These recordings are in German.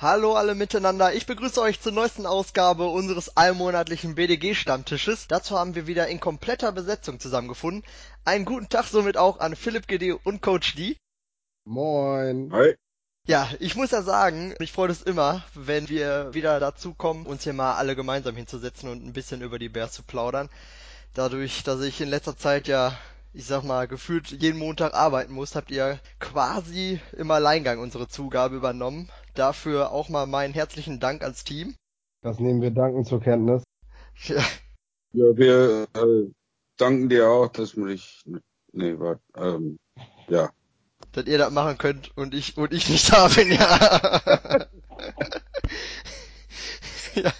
Hallo alle miteinander, ich begrüße euch zur neuesten Ausgabe unseres allmonatlichen BDG-Stammtisches. Dazu haben wir wieder in kompletter Besetzung zusammengefunden. Einen guten Tag somit auch an Philipp GD und Coach D. Moin. Hi. Ja, ich muss ja sagen, mich freut es immer, wenn wir wieder dazu kommen, uns hier mal alle gemeinsam hinzusetzen und ein bisschen über die Bears zu plaudern. Dadurch, dass ich in letzter Zeit ja ich sag mal, gefühlt jeden Montag arbeiten muss, habt ihr quasi im Alleingang unsere Zugabe übernommen. Dafür auch mal meinen herzlichen Dank ans Team. Das nehmen wir danken zur Kenntnis. Ja, ja wir äh, danken dir auch, dass man dich, nee, warte, ähm, ja. Dass ihr das machen könnt und ich, und ich nicht da bin, ja. ja.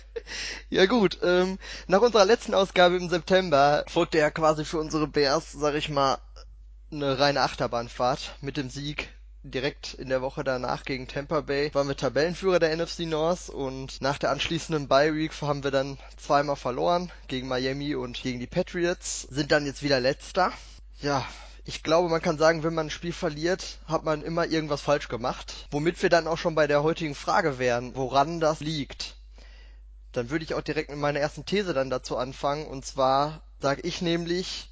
Ja gut, ähm, nach unserer letzten Ausgabe im September folgte ja quasi für unsere Bears, sag ich mal, eine reine Achterbahnfahrt mit dem Sieg direkt in der Woche danach gegen Tampa Bay waren wir Tabellenführer der NFC North und nach der anschließenden Bye Week haben wir dann zweimal verloren gegen Miami und gegen die Patriots, sind dann jetzt wieder letzter. Ja, ich glaube, man kann sagen, wenn man ein Spiel verliert, hat man immer irgendwas falsch gemacht, womit wir dann auch schon bei der heutigen Frage wären, woran das liegt. Dann würde ich auch direkt mit meiner ersten These dann dazu anfangen. Und zwar sage ich nämlich,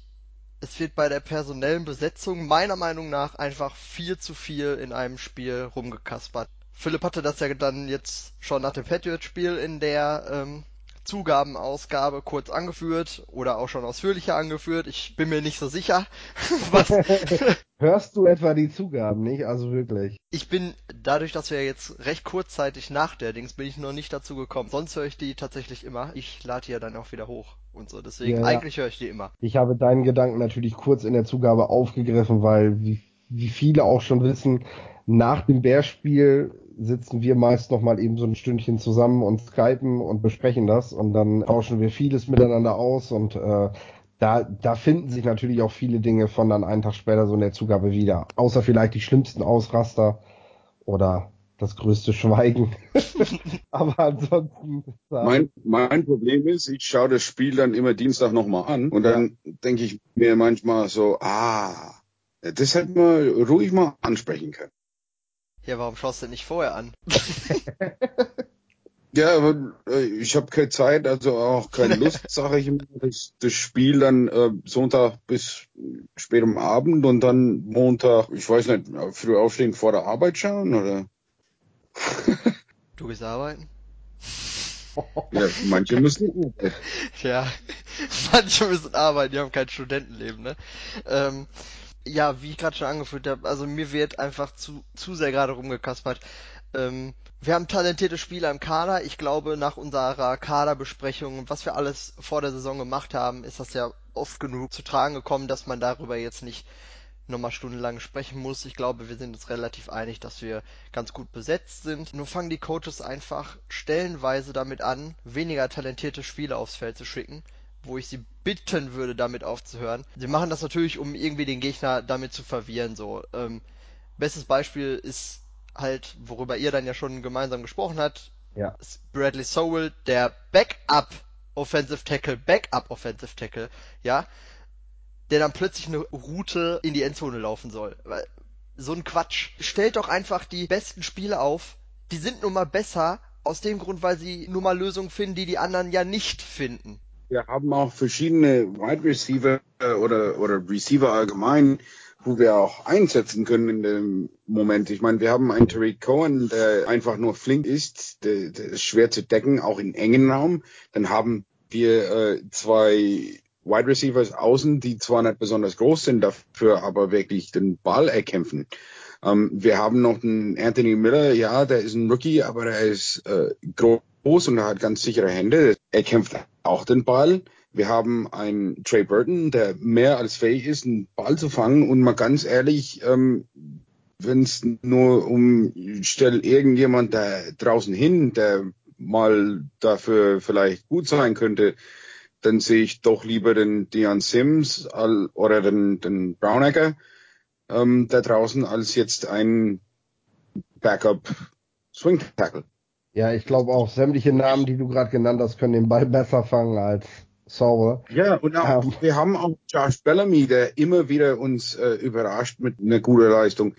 es wird bei der personellen Besetzung meiner Meinung nach einfach viel zu viel in einem Spiel rumgekaspert. Philipp hatte das ja dann jetzt schon nach dem Patriot-Spiel in der ähm, Zugabenausgabe kurz angeführt oder auch schon ausführlicher angeführt. Ich bin mir nicht so sicher. Was Hörst du etwa die Zugaben nicht? Also wirklich. Ich bin, dadurch, dass wir jetzt recht kurzzeitig nach der Dings, bin ich noch nicht dazu gekommen. Sonst höre ich die tatsächlich immer. Ich lade die ja dann auch wieder hoch und so. Deswegen, ja, eigentlich höre ich die immer. Ich habe deinen Gedanken natürlich kurz in der Zugabe aufgegriffen, weil, wie, wie viele auch schon wissen, nach dem Bärspiel sitzen wir meist noch mal eben so ein Stündchen zusammen und skypen und besprechen das und dann tauschen wir vieles miteinander aus und äh, da, da finden sich natürlich auch viele Dinge von dann einen Tag später so in der Zugabe wieder. Außer vielleicht die schlimmsten Ausraster oder das größte Schweigen. Aber ansonsten. Mein, mein Problem ist, ich schaue das Spiel dann immer Dienstag nochmal an und dann ja. denke ich mir manchmal so, ah, das hätten wir ruhig mal ansprechen können. Ja, warum schaust du nicht vorher an? ja, aber äh, ich habe keine Zeit, also auch keine Lust, sage ich immer. Das, das Spiel dann äh, Sonntag bis spät am Abend und dann Montag, ich weiß nicht, früh aufstehen vor der Arbeit schauen oder? du gehst arbeiten? Ja, manche müssen. ja, manche müssen arbeiten, die haben kein Studentenleben, ne? Ähm, ja, wie ich gerade schon angeführt habe, also mir wird einfach zu, zu sehr gerade rumgekaspert. Ähm, wir haben talentierte Spieler im Kader. Ich glaube, nach unserer Kaderbesprechung, was wir alles vor der Saison gemacht haben, ist das ja oft genug zu tragen gekommen, dass man darüber jetzt nicht nochmal stundenlang sprechen muss. Ich glaube, wir sind uns relativ einig, dass wir ganz gut besetzt sind. Nur fangen die Coaches einfach stellenweise damit an, weniger talentierte Spieler aufs Feld zu schicken wo ich sie bitten würde, damit aufzuhören. Sie machen das natürlich, um irgendwie den Gegner damit zu verwirren. So, ähm, bestes Beispiel ist halt, worüber ihr dann ja schon gemeinsam gesprochen habt. Ja. Bradley Sowell, der Backup Offensive Tackle, Backup Offensive Tackle, ja, der dann plötzlich eine Route in die Endzone laufen soll. So ein Quatsch. Stellt doch einfach die besten Spiele auf. Die sind nun mal besser aus dem Grund, weil sie nun mal Lösungen finden, die die anderen ja nicht finden. Wir haben auch verschiedene Wide Receiver äh, oder, oder Receiver allgemein, wo wir auch einsetzen können in dem Moment. Ich meine, wir haben einen Tariq Cohen, der einfach nur flink ist, der, der ist schwer zu decken, auch in engen Raum. Dann haben wir äh, zwei Wide Receivers außen, die zwar nicht besonders groß sind, dafür aber wirklich den Ball erkämpfen. Ähm, wir haben noch einen Anthony Miller, ja, der ist ein Rookie, aber er ist äh, groß und er hat ganz sichere Hände. Er kämpft auch den Ball. Wir haben einen Trey Burton, der mehr als fähig ist, einen Ball zu fangen. Und mal ganz ehrlich, ähm, wenn es nur um stell irgendjemand da draußen hin, der mal dafür vielleicht gut sein könnte, dann sehe ich doch lieber den Dion Sims oder den, den Brownecker ähm, da draußen als jetzt ein Backup Swing Tackle. Ja, ich glaube auch sämtliche Namen, die du gerade genannt hast, können den Ball besser fangen als Sauber. Ja, und auch, ähm. wir haben auch Josh Bellamy, der immer wieder uns äh, überrascht mit einer guten Leistung.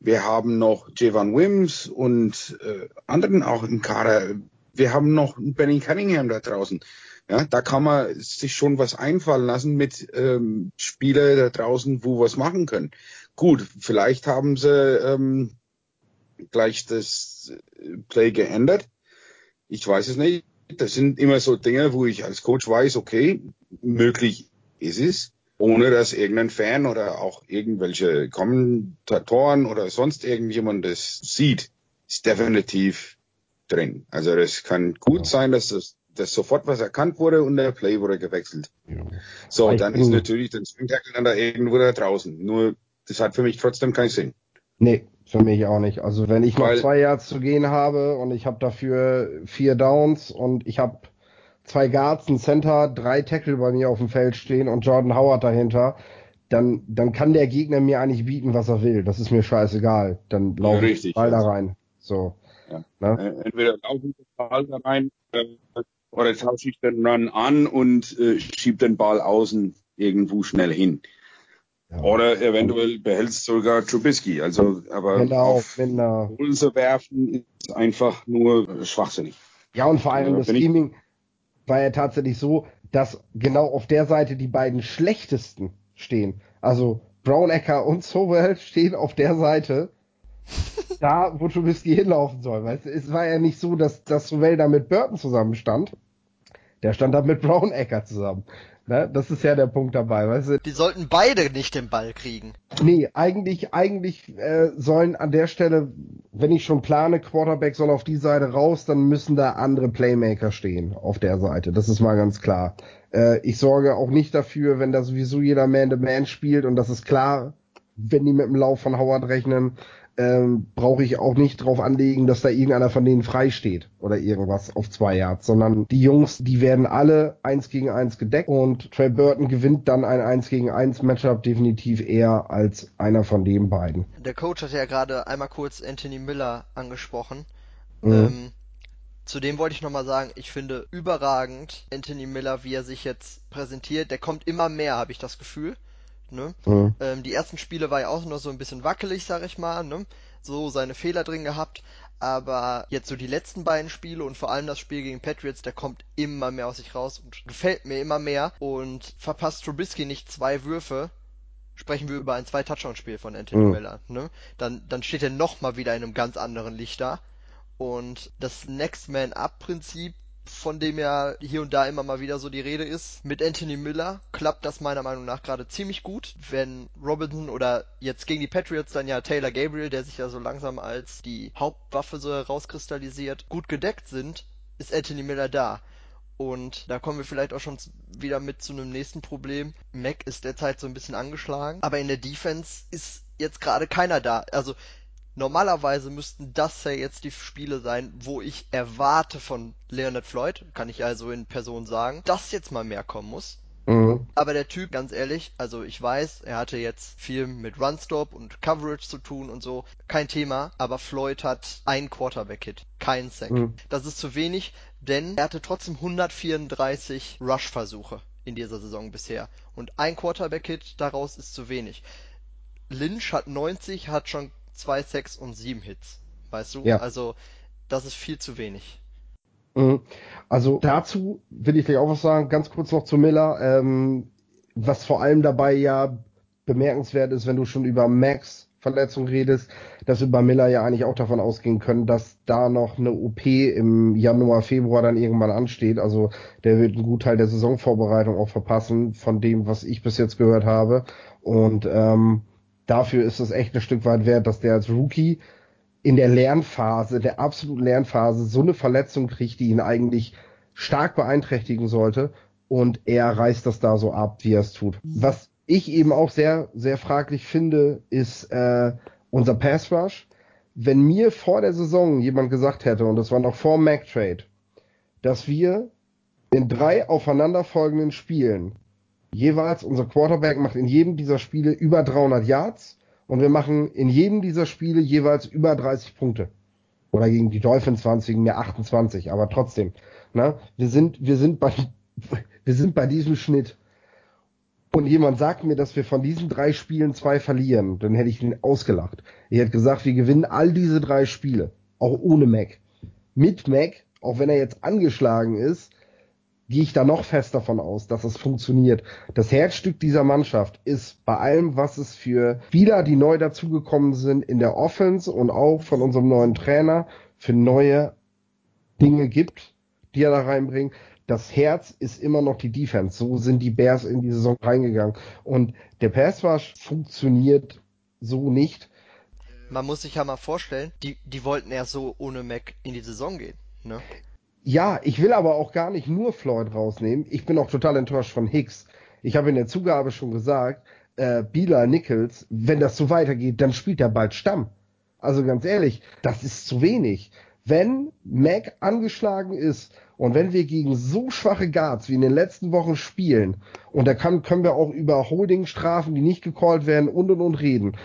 Wir haben noch Javon Wims und äh, anderen auch im Kader. Wir haben noch Benny Cunningham da draußen. Ja, da kann man sich schon was einfallen lassen mit ähm, Spieler da draußen, wo was machen können. Gut, vielleicht haben sie ähm, gleich das äh, Play geändert. Ich weiß es nicht. Das sind immer so Dinge, wo ich als Coach weiß, okay, möglich ist es, ohne dass irgendein Fan oder auch irgendwelche Kommentatoren oder sonst irgendjemand das sieht, ist definitiv drin. Also das kann gut ja. sein, dass das dass sofort was erkannt wurde und der Play wurde gewechselt. Ja. So, ich dann ist natürlich der Swing Tackle dann da irgendwo da draußen. Nur, das hat für mich trotzdem keinen Sinn. Nee, für mich auch nicht. Also wenn ich Weil, noch zwei Yards zu gehen habe und ich habe dafür vier Downs und ich habe zwei Guards, ein Center, drei Tackle bei mir auf dem Feld stehen und Jordan Howard dahinter, dann, dann kann der Gegner mir eigentlich bieten, was er will. Das ist mir scheißegal. Dann laufe ja, ich Ball da rein. So. Ja. Ne? Entweder laufen den Ball da rein äh, oder tausche ich den Run an und äh, schieb den Ball außen irgendwo schnell hin. Ja. Oder eventuell behältst sogar Trubisky. Also, aber genau, auf Holen zu werfen ist einfach nur schwachsinnig. Ja, und vor allem also, das Scheming war ja tatsächlich so, dass genau auf der Seite die beiden schlechtesten stehen. Also Brownecker und Sowell stehen auf der Seite, da, wo Trubisky hinlaufen soll. Weißt du, es war ja nicht so, dass, dass Sowell da mit Burton zusammenstand. Der stand da mit Brownecker zusammen. Ne? Das ist ja der Punkt dabei, weißt du? Die sollten beide nicht den Ball kriegen. Nee, eigentlich, eigentlich äh, sollen an der Stelle, wenn ich schon plane, Quarterback soll auf die Seite raus, dann müssen da andere Playmaker stehen auf der Seite. Das ist mal ganz klar. Äh, ich sorge auch nicht dafür, wenn da sowieso jeder Man-to-Man spielt und das ist klar, wenn die mit dem Lauf von Howard rechnen, ähm, brauche ich auch nicht drauf anlegen, dass da irgendeiner von denen frei steht oder irgendwas auf zwei Yards, sondern die Jungs, die werden alle eins gegen eins gedeckt und Trey Burton gewinnt dann ein eins gegen eins Matchup definitiv eher als einer von den beiden. Der Coach hat ja gerade einmal kurz Anthony Miller angesprochen. Mhm. Ähm, Zudem wollte ich nochmal sagen, ich finde überragend Anthony Miller, wie er sich jetzt präsentiert. Der kommt immer mehr, habe ich das Gefühl. Ne? Mhm. Ähm, die ersten Spiele war ja auch noch so ein bisschen wackelig, sag ich mal, ne? so seine Fehler drin gehabt. Aber jetzt so die letzten beiden Spiele und vor allem das Spiel gegen Patriots, der kommt immer mehr aus sich raus und gefällt mir immer mehr. Und verpasst Trubisky nicht zwei Würfe, sprechen wir über ein Zwei-Touchdown-Spiel von Anthony mhm. Miller. Ne? Dann, dann steht er nochmal wieder in einem ganz anderen Licht da. Und das Next Man Up-Prinzip von dem ja hier und da immer mal wieder so die Rede ist. Mit Anthony Miller klappt das meiner Meinung nach gerade ziemlich gut. Wenn Robinson oder jetzt gegen die Patriots dann ja Taylor Gabriel, der sich ja so langsam als die Hauptwaffe so herauskristallisiert, gut gedeckt sind, ist Anthony Miller da. Und da kommen wir vielleicht auch schon wieder mit zu einem nächsten Problem. Mac ist derzeit so ein bisschen angeschlagen, aber in der Defense ist jetzt gerade keiner da. Also Normalerweise müssten das ja jetzt die Spiele sein, wo ich erwarte von Leonard Floyd, kann ich also in Person sagen, dass jetzt mal mehr kommen muss. Mhm. Aber der Typ, ganz ehrlich, also ich weiß, er hatte jetzt viel mit Runstop und Coverage zu tun und so, kein Thema, aber Floyd hat einen Quarterback-Hit, keinen Sack. Mhm. Das ist zu wenig, denn er hatte trotzdem 134 Rush-Versuche in dieser Saison bisher und ein Quarterback-Hit daraus ist zu wenig. Lynch hat 90, hat schon zwei Sacks und sieben Hits. Weißt du? Ja. Also, das ist viel zu wenig. Mhm. Also dazu will ich gleich auch was sagen, ganz kurz noch zu Miller. Ähm, was vor allem dabei ja bemerkenswert ist, wenn du schon über Max Verletzung redest, dass wir bei Miller ja eigentlich auch davon ausgehen können, dass da noch eine OP im Januar, Februar dann irgendwann ansteht. Also der wird einen Gutteil der Saisonvorbereitung auch verpassen, von dem, was ich bis jetzt gehört habe. Und ähm, dafür ist es echt ein Stück weit wert, dass der als Rookie in der Lernphase, der absoluten Lernphase, so eine Verletzung kriegt, die ihn eigentlich stark beeinträchtigen sollte. Und er reißt das da so ab, wie er es tut. Was ich eben auch sehr, sehr fraglich finde, ist äh, unser Pass Rush. Wenn mir vor der Saison jemand gesagt hätte, und das war noch vor Mac Trade, dass wir in drei aufeinanderfolgenden Spielen jeweils, unser Quarterback macht in jedem dieser Spiele über 300 Yards und wir machen in jedem dieser Spiele jeweils über 30 Punkte. Oder gegen die Dolphins waren es wegen mir 28, aber trotzdem. Ne? Wir sind, wir sind bei, wir sind bei diesem Schnitt. und jemand sagt mir, dass wir von diesen drei Spielen zwei verlieren, dann hätte ich ihn ausgelacht. Ich hätte gesagt, wir gewinnen all diese drei Spiele, auch ohne Mac. Mit Mac, auch wenn er jetzt angeschlagen ist, gehe ich da noch fest davon aus, dass es funktioniert. Das Herzstück dieser Mannschaft ist bei allem, was es für Spieler, die neu dazugekommen sind, in der Offense und auch von unserem neuen Trainer für neue Dinge gibt, die er da reinbringt. Das Herz ist immer noch die Defense. So sind die Bears in die Saison reingegangen. Und der Pass Rush funktioniert so nicht. Man muss sich ja mal vorstellen, die, die wollten ja so ohne Mac in die Saison gehen. Ne? Ja, ich will aber auch gar nicht nur Floyd rausnehmen. Ich bin auch total enttäuscht von Hicks. Ich habe in der Zugabe schon gesagt, äh, Bila Nichols, wenn das so weitergeht, dann spielt er bald Stamm. Also ganz ehrlich, das ist zu wenig. Wenn Mac angeschlagen ist und wenn wir gegen so schwache Guards wie in den letzten Wochen spielen, und da kann, können wir auch über Holdingstrafen, die nicht gecallt werden und und und reden,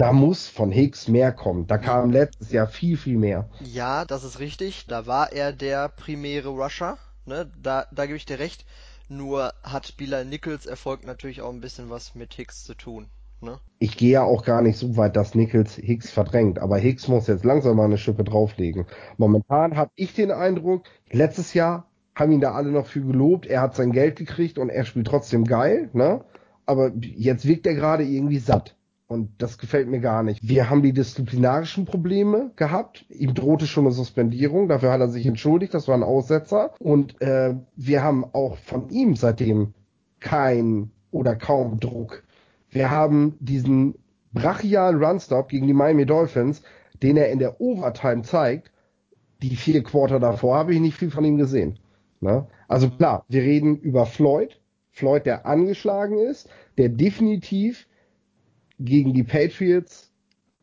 da muss von Hicks mehr kommen. Da kam letztes Jahr viel, viel mehr. Ja, das ist richtig. Da war er der primäre Rusher. Ne? Da, da gebe ich dir recht. Nur hat Bilal Nichols Erfolg natürlich auch ein bisschen was mit Hicks zu tun. Ne? Ich gehe ja auch gar nicht so weit, dass Nichols Hicks verdrängt, aber Hicks muss jetzt langsam mal eine Schippe drauflegen. Momentan habe ich den Eindruck, letztes Jahr haben ihn da alle noch für gelobt, er hat sein Geld gekriegt und er spielt trotzdem geil, ne? Aber jetzt wirkt er gerade irgendwie satt. Und das gefällt mir gar nicht. Wir haben die disziplinarischen Probleme gehabt. Ihm drohte schon eine Suspendierung. Dafür hat er sich entschuldigt. Das war ein Aussetzer. Und äh, wir haben auch von ihm seitdem kein oder kaum Druck. Wir haben diesen brachialen Runstop gegen die Miami Dolphins, den er in der Overtime zeigt. Die vier Quarter davor habe ich nicht viel von ihm gesehen. Ne? Also klar, wir reden über Floyd. Floyd, der angeschlagen ist, der definitiv gegen die Patriots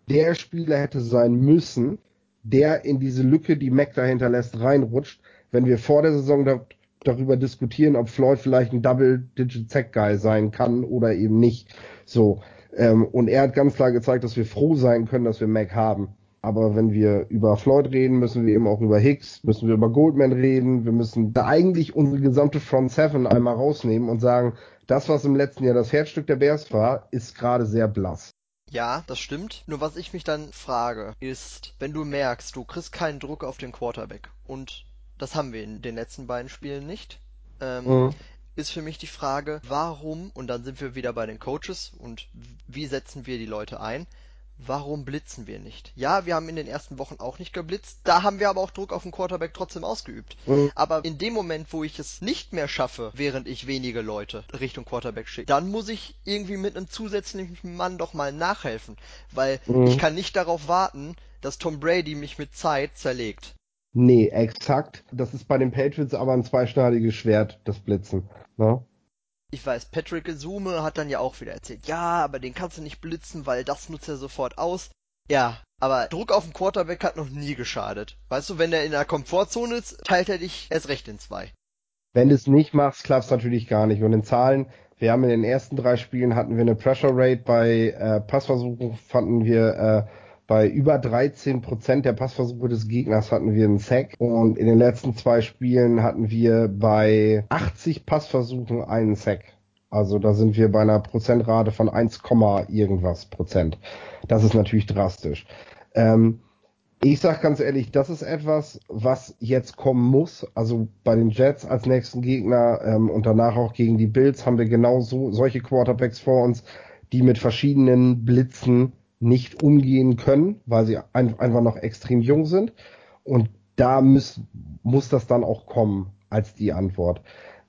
der Spieler hätte sein müssen, der in diese Lücke, die Mac dahinter lässt, reinrutscht, wenn wir vor der Saison da, darüber diskutieren, ob Floyd vielleicht ein Double-Digit-Sack-Guy sein kann oder eben nicht. So. Ähm, und er hat ganz klar gezeigt, dass wir froh sein können, dass wir Mac haben. Aber wenn wir über Floyd reden, müssen wir eben auch über Hicks, müssen wir über Goldman reden. Wir müssen da eigentlich unsere gesamte Front Seven einmal rausnehmen und sagen, das, was im letzten Jahr das Herzstück der Bears war, ist gerade sehr blass. Ja, das stimmt. Nur was ich mich dann frage, ist, wenn du merkst, du kriegst keinen Druck auf den Quarterback und das haben wir in den letzten beiden Spielen nicht, ähm, mhm. ist für mich die Frage, warum, und dann sind wir wieder bei den Coaches und wie setzen wir die Leute ein, warum blitzen wir nicht? Ja, wir haben in den ersten Wochen auch nicht geblitzt, da haben wir aber auch Druck auf den Quarterback trotzdem ausgeübt. Mhm. Aber in dem Moment, wo ich es nicht mehr schaffe, während ich wenige Leute Richtung Quarterback schicke, dann muss ich irgendwie mit einem zusätzlichen Mann doch mal nachhelfen, weil mhm. ich kann nicht darauf warten, dass Tom Brady mich mit Zeit zerlegt. Nee, exakt. Das ist bei den Patriots aber ein zweischneidiges Schwert, das Blitzen. Ne? Ich weiß, Patrick Zoome hat dann ja auch wieder erzählt, ja, aber den kannst du nicht blitzen, weil das nutzt er sofort aus. Ja, aber Druck auf den Quarterback hat noch nie geschadet. Weißt du, wenn er in der Komfortzone ist, teilt er dich erst recht in zwei. Wenn du es nicht machst, klappt es natürlich gar nicht. Und in Zahlen, wir haben in den ersten drei Spielen hatten wir eine Pressure Rate bei äh, Passversuchen, fanden wir äh, bei über 13 Prozent der Passversuche des Gegners hatten wir einen Sack und in den letzten zwei Spielen hatten wir bei 80 Passversuchen einen Sack. Also da sind wir bei einer Prozentrate von 1, irgendwas Prozent. Das ist natürlich drastisch. Ähm, ich sag ganz ehrlich, das ist etwas, was jetzt kommen muss. Also bei den Jets als nächsten Gegner ähm, und danach auch gegen die Bills haben wir genau so solche Quarterbacks vor uns, die mit verschiedenen Blitzen nicht umgehen können, weil sie ein, einfach noch extrem jung sind. Und da muss, muss das dann auch kommen als die Antwort.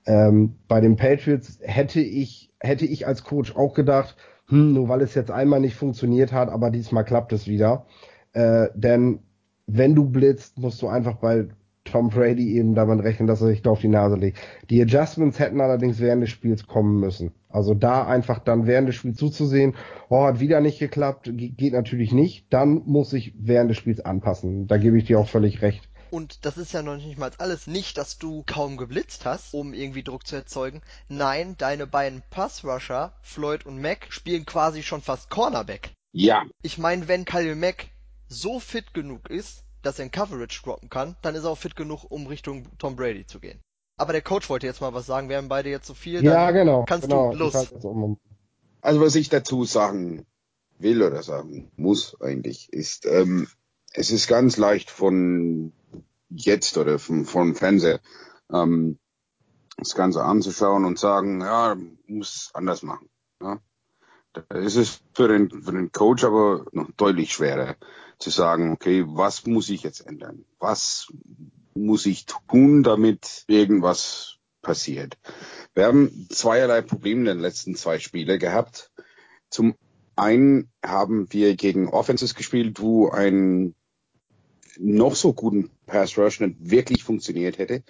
Ähm, bei den Patriots hätte ich, hätte ich als Coach auch gedacht, hm, nur weil es jetzt einmal nicht funktioniert hat, aber diesmal klappt es wieder. Äh, denn wenn du blitzt, musst du einfach bei Tom Brady eben damit rechnen, dass er sich da auf die Nase legt. Die Adjustments hätten allerdings während des Spiels kommen müssen. Also da einfach dann während des Spiels zuzusehen, oh, hat wieder nicht geklappt, geht natürlich nicht. Dann muss ich während des Spiels anpassen. Da gebe ich dir auch völlig recht. Und das ist ja noch nicht mal alles. Nicht, dass du kaum geblitzt hast, um irgendwie Druck zu erzeugen. Nein, deine beiden Passrusher, Floyd und Mac, spielen quasi schon fast Cornerback. Ja. Ich meine, wenn Kyle Mack so fit genug ist, dass er in Coverage droppen kann, dann ist er auch fit genug, um Richtung Tom Brady zu gehen. Aber der Coach wollte jetzt mal was sagen. Wir haben beide jetzt so viel. Ja, genau. Kannst genau. du los. Also was ich dazu sagen will oder sagen muss eigentlich, ist, ähm, es ist ganz leicht von jetzt oder vom, vom Fernseher ähm, das Ganze anzuschauen und sagen, ja, muss anders machen. Ja. Da ist es für den, für den Coach aber noch deutlich schwerer zu sagen, okay, was muss ich jetzt ändern? Was muss ich tun, damit irgendwas passiert? Wir haben zweierlei Probleme in den letzten zwei Spielen gehabt. Zum einen haben wir gegen Offenses gespielt, wo ein noch so guten Pass Rush nicht wirklich funktioniert hätte.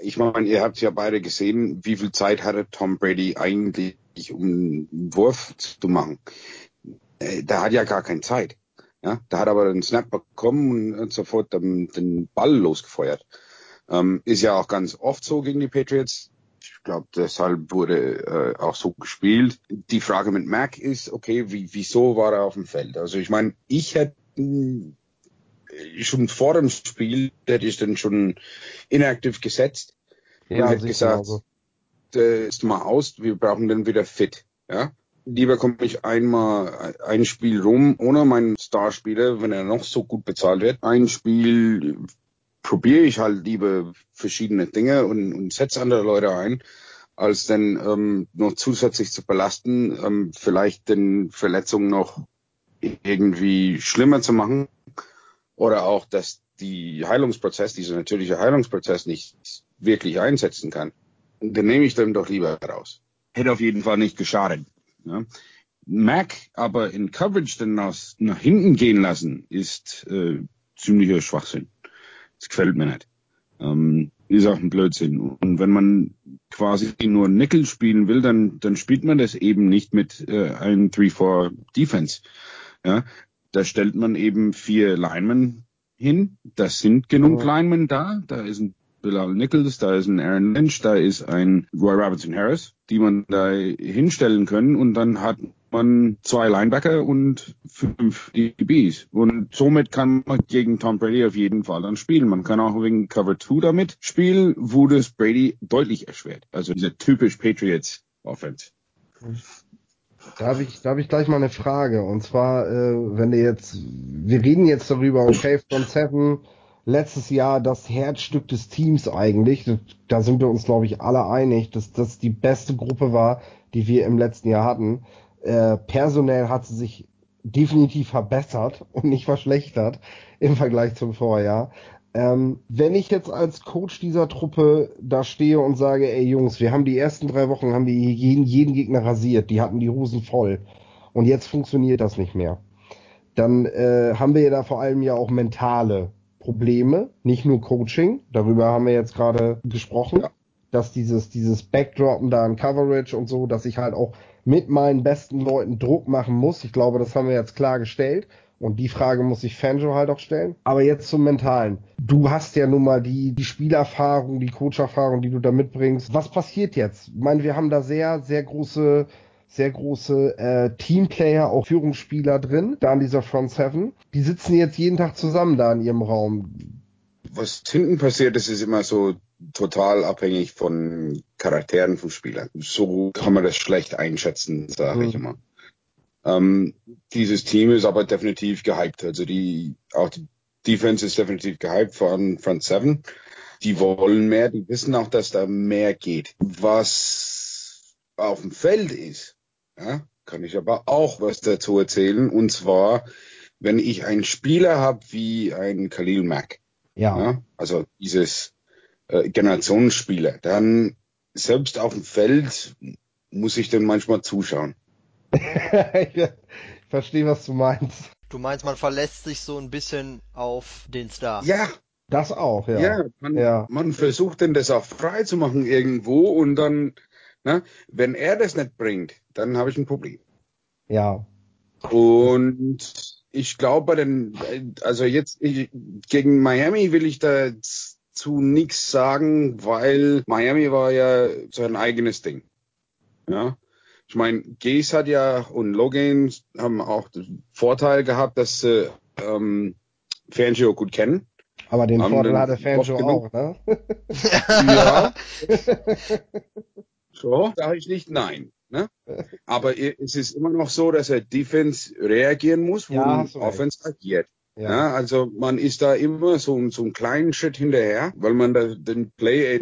Ich meine, ihr habt ja beide gesehen, wie viel Zeit hatte Tom Brady eigentlich, um einen Wurf zu machen. Äh, da hat ja gar keine Zeit. Ja, da hat aber den Snap bekommen und sofort den, den Ball losgefeuert. Ähm, ist ja auch ganz oft so gegen die Patriots. Ich glaube, deshalb wurde äh, auch so gespielt. Die Frage mit Mac ist, okay, wie, wieso war er auf dem Feld? Also ich meine, ich hätte schon vor dem Spiel hätte ich dann schon inaktiv gesetzt Ja, und hätte gesagt, genauso. äh, ist mal aus, wir brauchen dann wieder fit. Ja? Lieber komme ich einmal ein Spiel rum ohne meinen Starspieler, wenn er noch so gut bezahlt wird. Ein Spiel probiere ich halt lieber verschiedene Dinge und, und setze andere Leute ein, als dann ähm, noch zusätzlich zu belasten, ähm, vielleicht den Verletzungen noch irgendwie schlimmer zu machen oder auch, dass die Heilungsprozess, dieser natürliche Heilungsprozess nicht wirklich einsetzen kann. Und dann nehme ich dann doch lieber raus. Hätte auf jeden Fall nicht geschadet. Ja. Mac aber in Coverage dann nach, nach hinten gehen lassen, ist äh, ziemlicher Schwachsinn. Das gefällt mir nicht. Ähm, ist auch ein Blödsinn. Und wenn man quasi nur Nickel spielen will, dann, dann spielt man das eben nicht mit äh, einem 3-4 Defense. Ja, da stellt man eben vier Linemen hin. Das sind genug Ja. Linemen da. Da ist ein Bilal Nichols, da ist ein Aaron Lynch, da ist ein Roy Robinson Harris, die man da hinstellen können und dann hat man zwei Linebacker und fünf DBs. Und somit kann man gegen Tom Brady auf jeden Fall dann spielen. Man kann auch wegen Cover 2 damit spielen, wo das Brady deutlich erschwert. Also diese typisch Patriots Offense. Da habe ich, hab ich gleich mal eine Frage. Und zwar, äh, wenn du jetzt, wir reden jetzt darüber, okay, Front Seven, letztes Jahr das Herzstück des Teams eigentlich. Da sind wir uns, glaube ich, alle einig, dass das die beste Gruppe war, die wir im letzten Jahr hatten. Äh, personell hat sie sich definitiv verbessert und nicht verschlechtert im Vergleich zum Vorjahr. Ähm, wenn ich jetzt als Coach dieser Truppe da stehe und sage, ey Jungs, wir haben die ersten drei Wochen, haben wir jeden, jeden Gegner rasiert, die hatten die Hosen voll und jetzt funktioniert das nicht mehr, dann äh, haben wir ja da vor allem ja auch mentale Probleme, nicht nur Coaching, darüber haben wir jetzt gerade gesprochen, Ja. dass dieses, dieses Backdroppen da in Coverage und so, dass ich halt auch mit meinen besten Leuten Druck machen muss. Ich glaube, das haben wir jetzt klargestellt. Und die Frage muss sich Fanjo halt auch stellen. Aber jetzt zum Mentalen. Du hast ja nun mal die, die Spielerfahrung, die Coacherfahrung, die du da mitbringst. Was passiert jetzt? Ich meine, wir haben da sehr, sehr große, sehr große äh, Teamplayer, auch Führungsspieler drin, da in dieser Front Seven. Die sitzen jetzt jeden Tag zusammen da in ihrem Raum. was hinten passiert, das ist immer so total abhängig von Charakteren von Spielern. So kann man das schlecht einschätzen, sage ich Mhm. immer. Ähm, dieses Team ist aber definitiv gehypt. Also die, auch die Defense ist definitiv gehypt von Front Seven. Die wollen mehr, die wissen auch, dass da mehr geht. Was auf dem Feld ist, ja, kann ich aber auch was dazu erzählen. Und zwar, wenn ich einen Spieler habe wie ein Khalil Mack, Ja. ja, also dieses äh, Generationsspieler, dann selbst auf dem Feld muss ich dann manchmal zuschauen. ich verstehe, was du meinst. Du meinst, man verlässt sich so ein bisschen auf den Star. Ja, Das auch, ja. ja, man, Ja. man versucht denn das auch frei zu machen irgendwo und dann, ne, wenn er das nicht bringt, dann habe ich ein Problem. Ja. Und ich glaube bei den, also jetzt ich, gegen Miami will ich da jetzt zu nichts sagen, weil Miami war ja sein eigenes Ding. Ja. Ich meine, Gaze hat ja und Logan haben auch den Vorteil gehabt, dass sie ähm, Fangio gut kennen. Aber den Vorteil hat der Fanjo auch, ne? ja. so, sage ich nicht nein. Ne? Aber es ist immer noch so, dass er Defense reagieren muss, wo ja, Offense agiert. Ja. ja. also man ist da immer so, so einen kleinen Schritt hinterher, weil man da den Play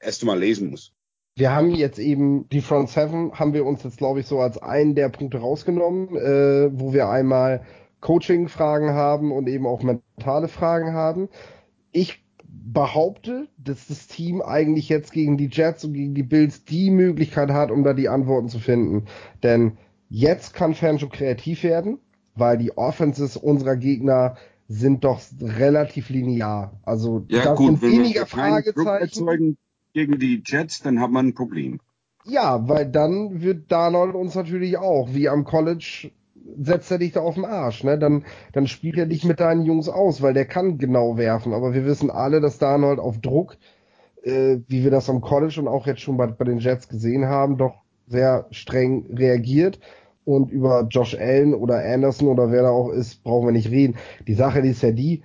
erst mal lesen muss. Wir haben jetzt eben die Front Seven haben wir uns jetzt glaube ich so als einen der Punkte rausgenommen, äh, wo wir einmal Coaching-Fragen haben und eben auch mentale Fragen haben. Ich behaupte, dass das Team eigentlich jetzt gegen die Jets und gegen die Bills die Möglichkeit hat, um da die Antworten zu finden. Denn jetzt kann Fanjo kreativ werden, weil die Offenses unserer Gegner sind doch relativ linear. Also ja, das gut, sind weniger Fragezeichen. Gegen die Jets, dann hat man ein Problem. Ja, weil dann wird Darnold uns natürlich auch, wie am College, setzt er dich da auf den Arsch, ne? Dann, dann spielt er dich mit deinen Jungs aus, weil der kann genau werfen. Aber wir wissen alle, dass Darnold auf Druck, äh, wie wir das am College und auch jetzt schon bei, bei den Jets gesehen haben, doch sehr streng reagiert. Und über Josh Allen oder Anderson oder wer da auch ist, brauchen wir nicht reden. Die Sache ist ja die,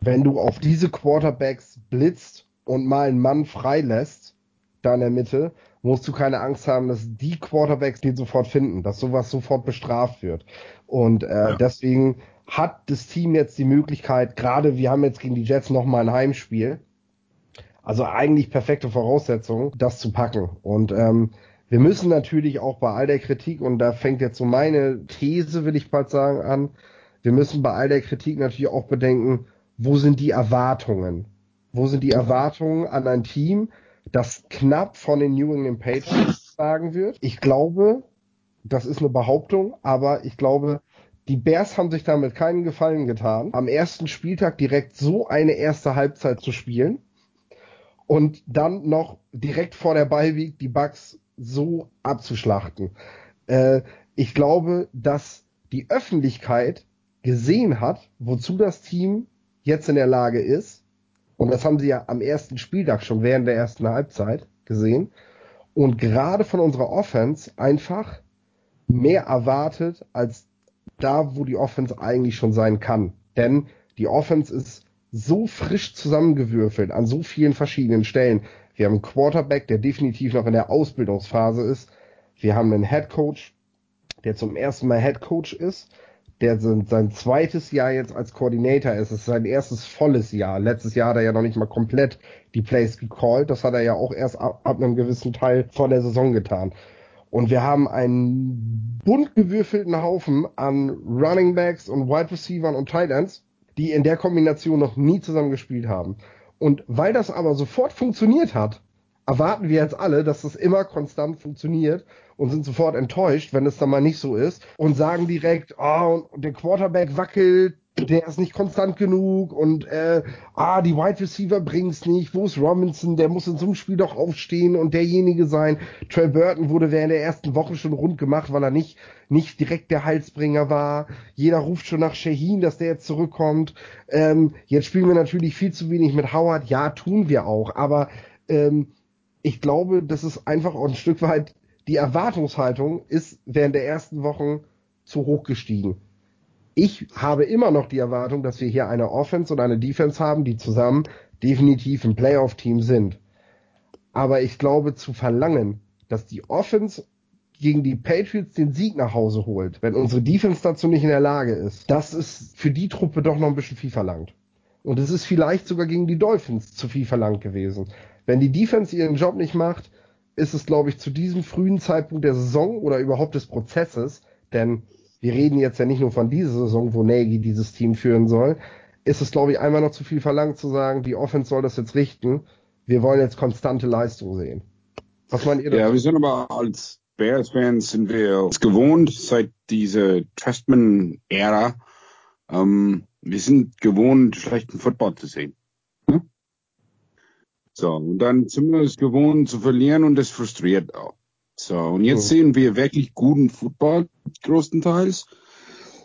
wenn du auf diese Quarterbacks blitzt und mal einen Mann freilässt, da in der Mitte, musst du keine Angst haben, dass die Quarterbacks den sofort finden, dass sowas sofort bestraft wird. Und äh, ja. deswegen hat das Team jetzt die Möglichkeit, gerade wir haben jetzt gegen die Jets nochmal ein Heimspiel, also eigentlich perfekte Voraussetzungen, das zu packen. Und ähm, wir müssen natürlich auch bei all der Kritik, und da fängt jetzt so meine These, will ich bald sagen, an, wir müssen bei all der Kritik natürlich auch bedenken, wo sind die Erwartungen? Wo sind die Erwartungen an ein Team, das knapp von den New England Patriots sagen wird. Ich glaube, das ist eine Behauptung, aber ich glaube, die Bears haben sich damit keinen Gefallen getan, am ersten Spieltag direkt so eine erste Halbzeit zu spielen und dann noch direkt vor der Beiweek die Bugs so abzuschlachten. Äh, ich glaube, dass die Öffentlichkeit gesehen hat, wozu das Team jetzt in der Lage ist und das haben sie ja am ersten Spieltag schon während der ersten Halbzeit gesehen. Und gerade von unserer Offense einfach mehr erwartet als da, wo die Offense eigentlich schon sein kann. Denn die Offense ist so frisch zusammengewürfelt an so vielen verschiedenen Stellen. Wir haben einen Quarterback, der definitiv noch in der Ausbildungsphase ist. Wir haben einen Head Coach, der zum ersten Mal Head Coach ist der sein zweites Jahr jetzt als Koordinator ist. Es ist sein erstes volles Jahr. Letztes Jahr hat er ja noch nicht mal komplett die Plays gecallt. Das hat er ja auch erst ab, ab einem gewissen Teil vor der Saison getan. Und wir haben einen bunt gewürfelten Haufen an Running Backs und Wide Receivers und Tight Ends, die in der Kombination noch nie zusammen gespielt haben. Und weil das aber sofort funktioniert hat, erwarten wir jetzt alle, dass das immer konstant funktioniert und sind sofort enttäuscht, wenn es dann mal nicht so ist und sagen direkt, oh, der Quarterback wackelt, der ist nicht konstant genug und äh, ah, die Wide Receiver bringen's nicht. Wo ist Robinson? Der muss in so einem Spiel doch aufstehen und derjenige sein. Trey Burton wurde während der ersten Woche schon rund gemacht, weil er nicht nicht direkt der Halsbringer war. Jeder ruft schon nach Shaheen, dass der jetzt zurückkommt. Ähm, jetzt spielen wir natürlich viel zu wenig mit Howard. Ja, tun wir auch, aber ähm, ich glaube, das ist einfach auch ein Stück weit die Erwartungshaltung ist während der ersten Wochen zu hoch gestiegen. Ich habe immer noch die Erwartung, dass wir hier eine Offense und eine Defense haben, die zusammen definitiv ein Playoff-Team sind. Aber ich glaube, zu verlangen, dass die Offense gegen die Patriots den Sieg nach Hause holt, wenn unsere Defense dazu nicht in der Lage ist, das ist für die Truppe doch noch ein bisschen viel verlangt. Und es ist vielleicht sogar gegen die Dolphins zu viel verlangt gewesen. Wenn die Defense ihren Job nicht macht, ist es, glaube ich, zu diesem frühen Zeitpunkt der Saison oder überhaupt des Prozesses, denn wir reden jetzt ja nicht nur von dieser Saison, wo Nagy dieses Team führen soll, ist es, glaube ich, einmal noch zu viel verlangt zu sagen, die Offense soll das jetzt richten. Wir wollen jetzt konstante Leistung sehen. Was meint ihr dazu? Ja, wir sind aber als Bears-Fans sind wir es gewohnt, seit dieser Trustman-Ära, ähm, wir sind gewohnt, schlechten Football zu sehen. So, und dann sind wir es gewohnt zu verlieren und das frustriert auch. So, und jetzt oh. sehen wir wirklich guten Football größtenteils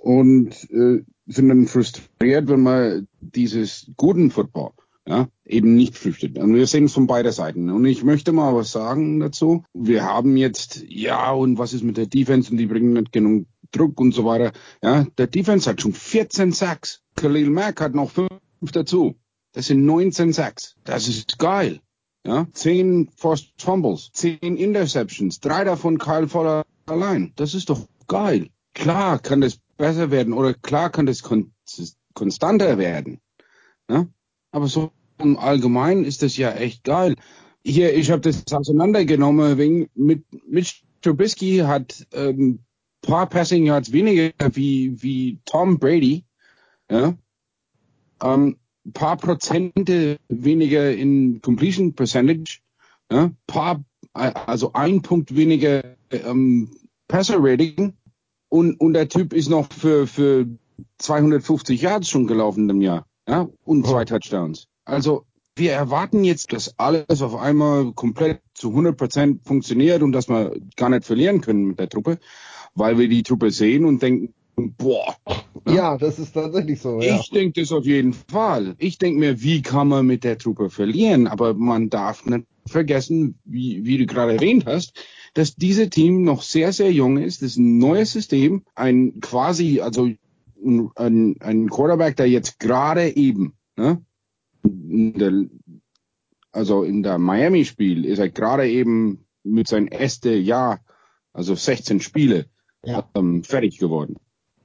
und äh, sind dann frustriert, wenn man dieses guten Football ja, eben nicht flüchtet. Und wir sehen es von beider Seiten. Und ich möchte mal was sagen dazu. Wir haben jetzt, ja, und was ist mit der Defense? Und die bringen nicht genug Druck und so weiter. Ja, der Defense hat schon 14 Sacks. Khalil Mack hat noch fünf dazu. Das sind 19 Sacks. Das ist geil. Ja, 10 Forced Fumbles, 10 Interceptions, drei davon Kyle Voller allein. Das ist doch geil. Klar kann das besser werden oder klar kann das kon konstanter werden. Ja? Aber so im Allgemeinen ist das ja echt geil. Hier, ich habe das auseinandergenommen wegen mit Mitch Trubisky hat ähm, paar Passing Yards weniger wie wie Tom Brady, ja, ähm, paar Prozente weniger in Completion Percentage, ja, paar also ein Punkt weniger ähm, Passer Rating und und der Typ ist noch für für 250 Yards schon gelaufen im Jahr, ja, und zwei oh. Touchdowns. Also wir erwarten jetzt, dass alles auf einmal komplett zu 100 Prozent funktioniert und dass wir gar nicht verlieren können mit der Truppe, weil wir die Truppe sehen und denken, boah. Ja, das ist tatsächlich so. Ja. Ich denke das auf jeden Fall. Ich denke mir, wie kann man mit der Truppe verlieren? Aber man darf nicht vergessen, wie, wie du gerade erwähnt hast, dass dieses Team noch sehr, sehr jung ist. Das ist ein neues System, ein quasi, also ein, ein Quarterback, der jetzt gerade eben ne, in der, also in der Miami-Spiel ist er gerade eben mit seinem ersten Jahr, also 16 Spiele, ja. ähm, fertig geworden.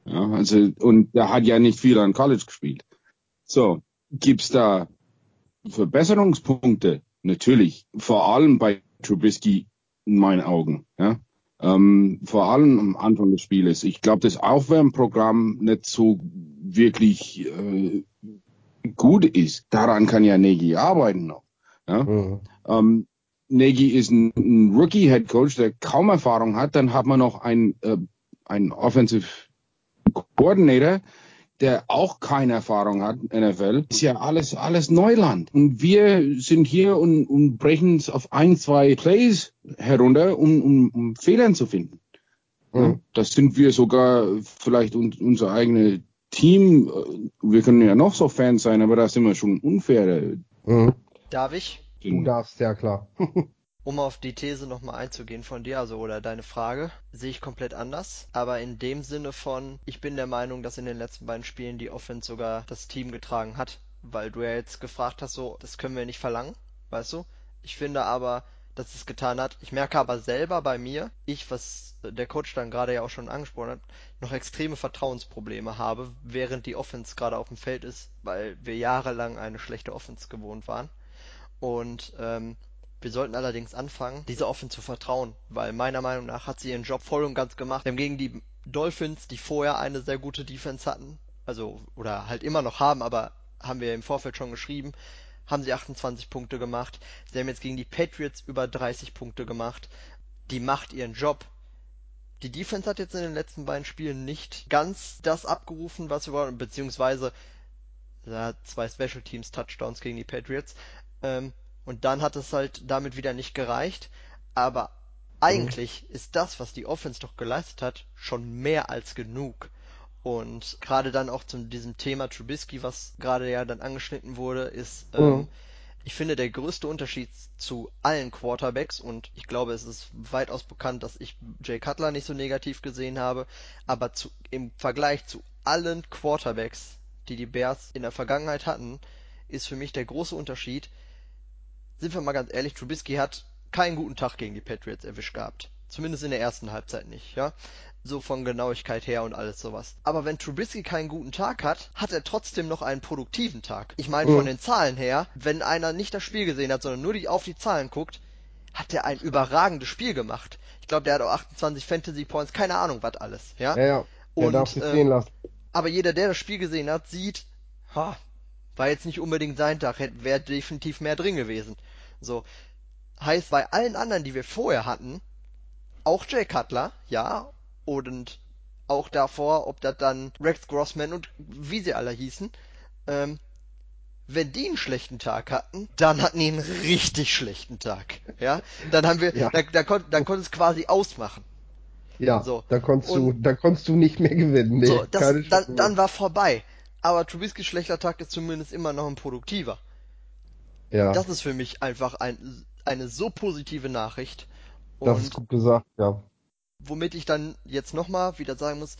Ja, also, und er hat ja nicht viel an College gespielt. So, gibt's da Verbesserungspunkte? Natürlich. Vor allem bei Trubisky in meinen Augen. Ja. Ähm, vor allem am Anfang des Spieles. Ich glaube, das Aufwärmprogramm nicht so wirklich äh, gut ist. Daran kann ja Nagy arbeiten noch. Ja? Mhm. Ähm, Nagy ist ein, ein Rookie-Head Coach, der kaum Erfahrung hat. Dann hat man noch einen, äh, einen Offensive Coordinator, der auch keine Erfahrung hat, NFL. Ist ja alles, alles Neuland. Und wir sind hier und, und brechen es auf ein, zwei Plays herunter, um, um, um Fehlern zu finden. Mhm. Ja, das sind wir sogar vielleicht un, unser eigene Team, wir können ja noch so Fans sein, aber da sind wir schon unfair. Mhm. Darf ich? Du darfst, ja klar. um auf die These nochmal einzugehen von dir, also oder deine Frage, sehe ich komplett anders. Aber in dem Sinne von, ich bin der Meinung, dass in den letzten beiden Spielen die Offense sogar das Team getragen hat. Weil du ja jetzt gefragt hast, so, das können wir nicht verlangen, weißt du? Ich finde aber, dass es getan hat. Ich merke aber selber bei mir, ich, was der Coach dann gerade ja auch schon angesprochen hat, noch extreme Vertrauensprobleme habe, während die Offense gerade auf dem Feld ist, weil wir jahrelang eine schlechte Offense gewohnt waren. Und ähm, wir sollten allerdings anfangen, dieser Offense zu vertrauen, weil meiner Meinung nach hat sie ihren Job voll und ganz gemacht. Haben gegen die Dolphins, die vorher eine sehr gute Defense hatten, also oder halt immer noch haben, aber haben wir im Vorfeld schon geschrieben, haben sie 28 Punkte gemacht. Sie haben jetzt gegen die Patriots über 30 Punkte gemacht. Die macht ihren Job. Die Defense hat jetzt in den letzten beiden Spielen nicht ganz das abgerufen, was wir wollen, beziehungsweise ja, zwei Special Teams Touchdowns gegen die Patriots. Ähm, und dann hat es halt damit wieder nicht gereicht. Aber eigentlich mhm. ist das, was die Offense doch geleistet hat, schon mehr als genug. Und gerade dann auch zu diesem Thema Trubisky, was gerade ja dann angeschnitten wurde, ist, mhm. ähm, ich finde, der größte Unterschied zu allen Quarterbacks, und ich glaube, es ist weitaus bekannt, dass ich Jay Cutler nicht so negativ gesehen habe, aber zu, im Vergleich zu allen Quarterbacks, die die Bears in der Vergangenheit hatten, ist für mich der große Unterschied, sind wir mal ganz ehrlich, Trubisky hat keinen guten Tag gegen die Patriots erwischt gehabt. Zumindest in der ersten Halbzeit nicht, ja. So von Genauigkeit her und alles sowas. Aber wenn Trubisky keinen guten Tag hat, hat er trotzdem noch einen produktiven Tag. Ich meine, mhm. von den Zahlen her, wenn einer nicht das Spiel gesehen hat, sondern nur die, auf die Zahlen guckt, hat er ein überragendes Spiel gemacht. Ich glaube, der hat auch 28 Fantasy Points, keine Ahnung, was alles, ja. Ja, ja. Der und, darf sich ähm, sehen lassen. Aber jeder, der das Spiel gesehen hat, sieht, ha, war jetzt nicht unbedingt sein Tag, wäre definitiv mehr drin gewesen. So. Heißt, bei allen anderen, die wir vorher hatten, auch Jay Cutler, ja, und auch davor, ob das dann Rex Grossman und wie sie alle hießen, ähm, wenn die einen schlechten Tag hatten, dann hatten die einen richtig schlechten Tag. Ja, dann haben wir, ja. da, da, kon, dann konnte es quasi ausmachen. Ja, so. da konntest und, du, da konntest du nicht mehr gewinnen. Nee, so, das, dann, dann war vorbei. Aber Trubisky schlechter Tag ist zumindest immer noch ein produktiver. Ja. Das ist für mich einfach ein, eine so positive Nachricht. Und das ist gut gesagt, ja. Womit ich dann jetzt nochmal wieder sagen muss,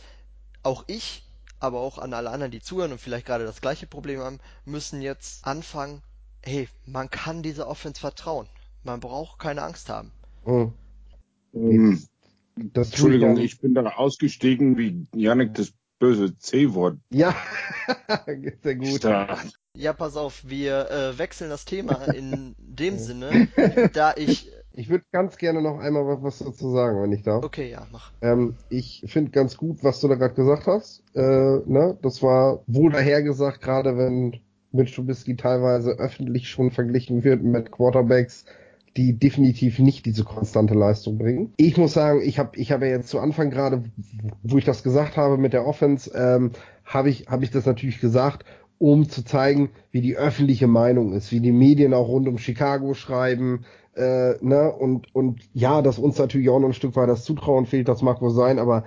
auch ich aber auch an alle anderen, die zuhören und vielleicht gerade das gleiche Problem haben, müssen jetzt anfangen, hey, man kann dieser Offense vertrauen. Man braucht keine Angst haben. Mhm. Das Entschuldigung, ich bin da ausgestiegen, wie Janik das böse C-Wort Ja, sehr gut. sagt. Ja, pass auf, wir äh, wechseln das Thema in dem Sinne, da ich. Ich würde ganz gerne noch einmal was, was dazu sagen, wenn ich darf. Okay, ja, mach. Ähm, ich finde ganz gut, was du da gerade gesagt hast. Äh, ne? Das war wohl dahergesagt, gerade wenn Mitch Trubisky teilweise öffentlich schon verglichen wird mit Quarterbacks, die definitiv nicht diese konstante Leistung bringen. Ich muss sagen, ich habe ich habe ja jetzt zu Anfang gerade, wo ich das gesagt habe mit der Offense, ähm, habe ich habe ich das natürlich gesagt, um zu zeigen, wie die öffentliche Meinung ist, wie die Medien auch rund um Chicago schreiben, äh, ne, und, und ja, dass uns natürlich auch noch ein Stück weit das Zutrauen fehlt, das mag wohl sein, aber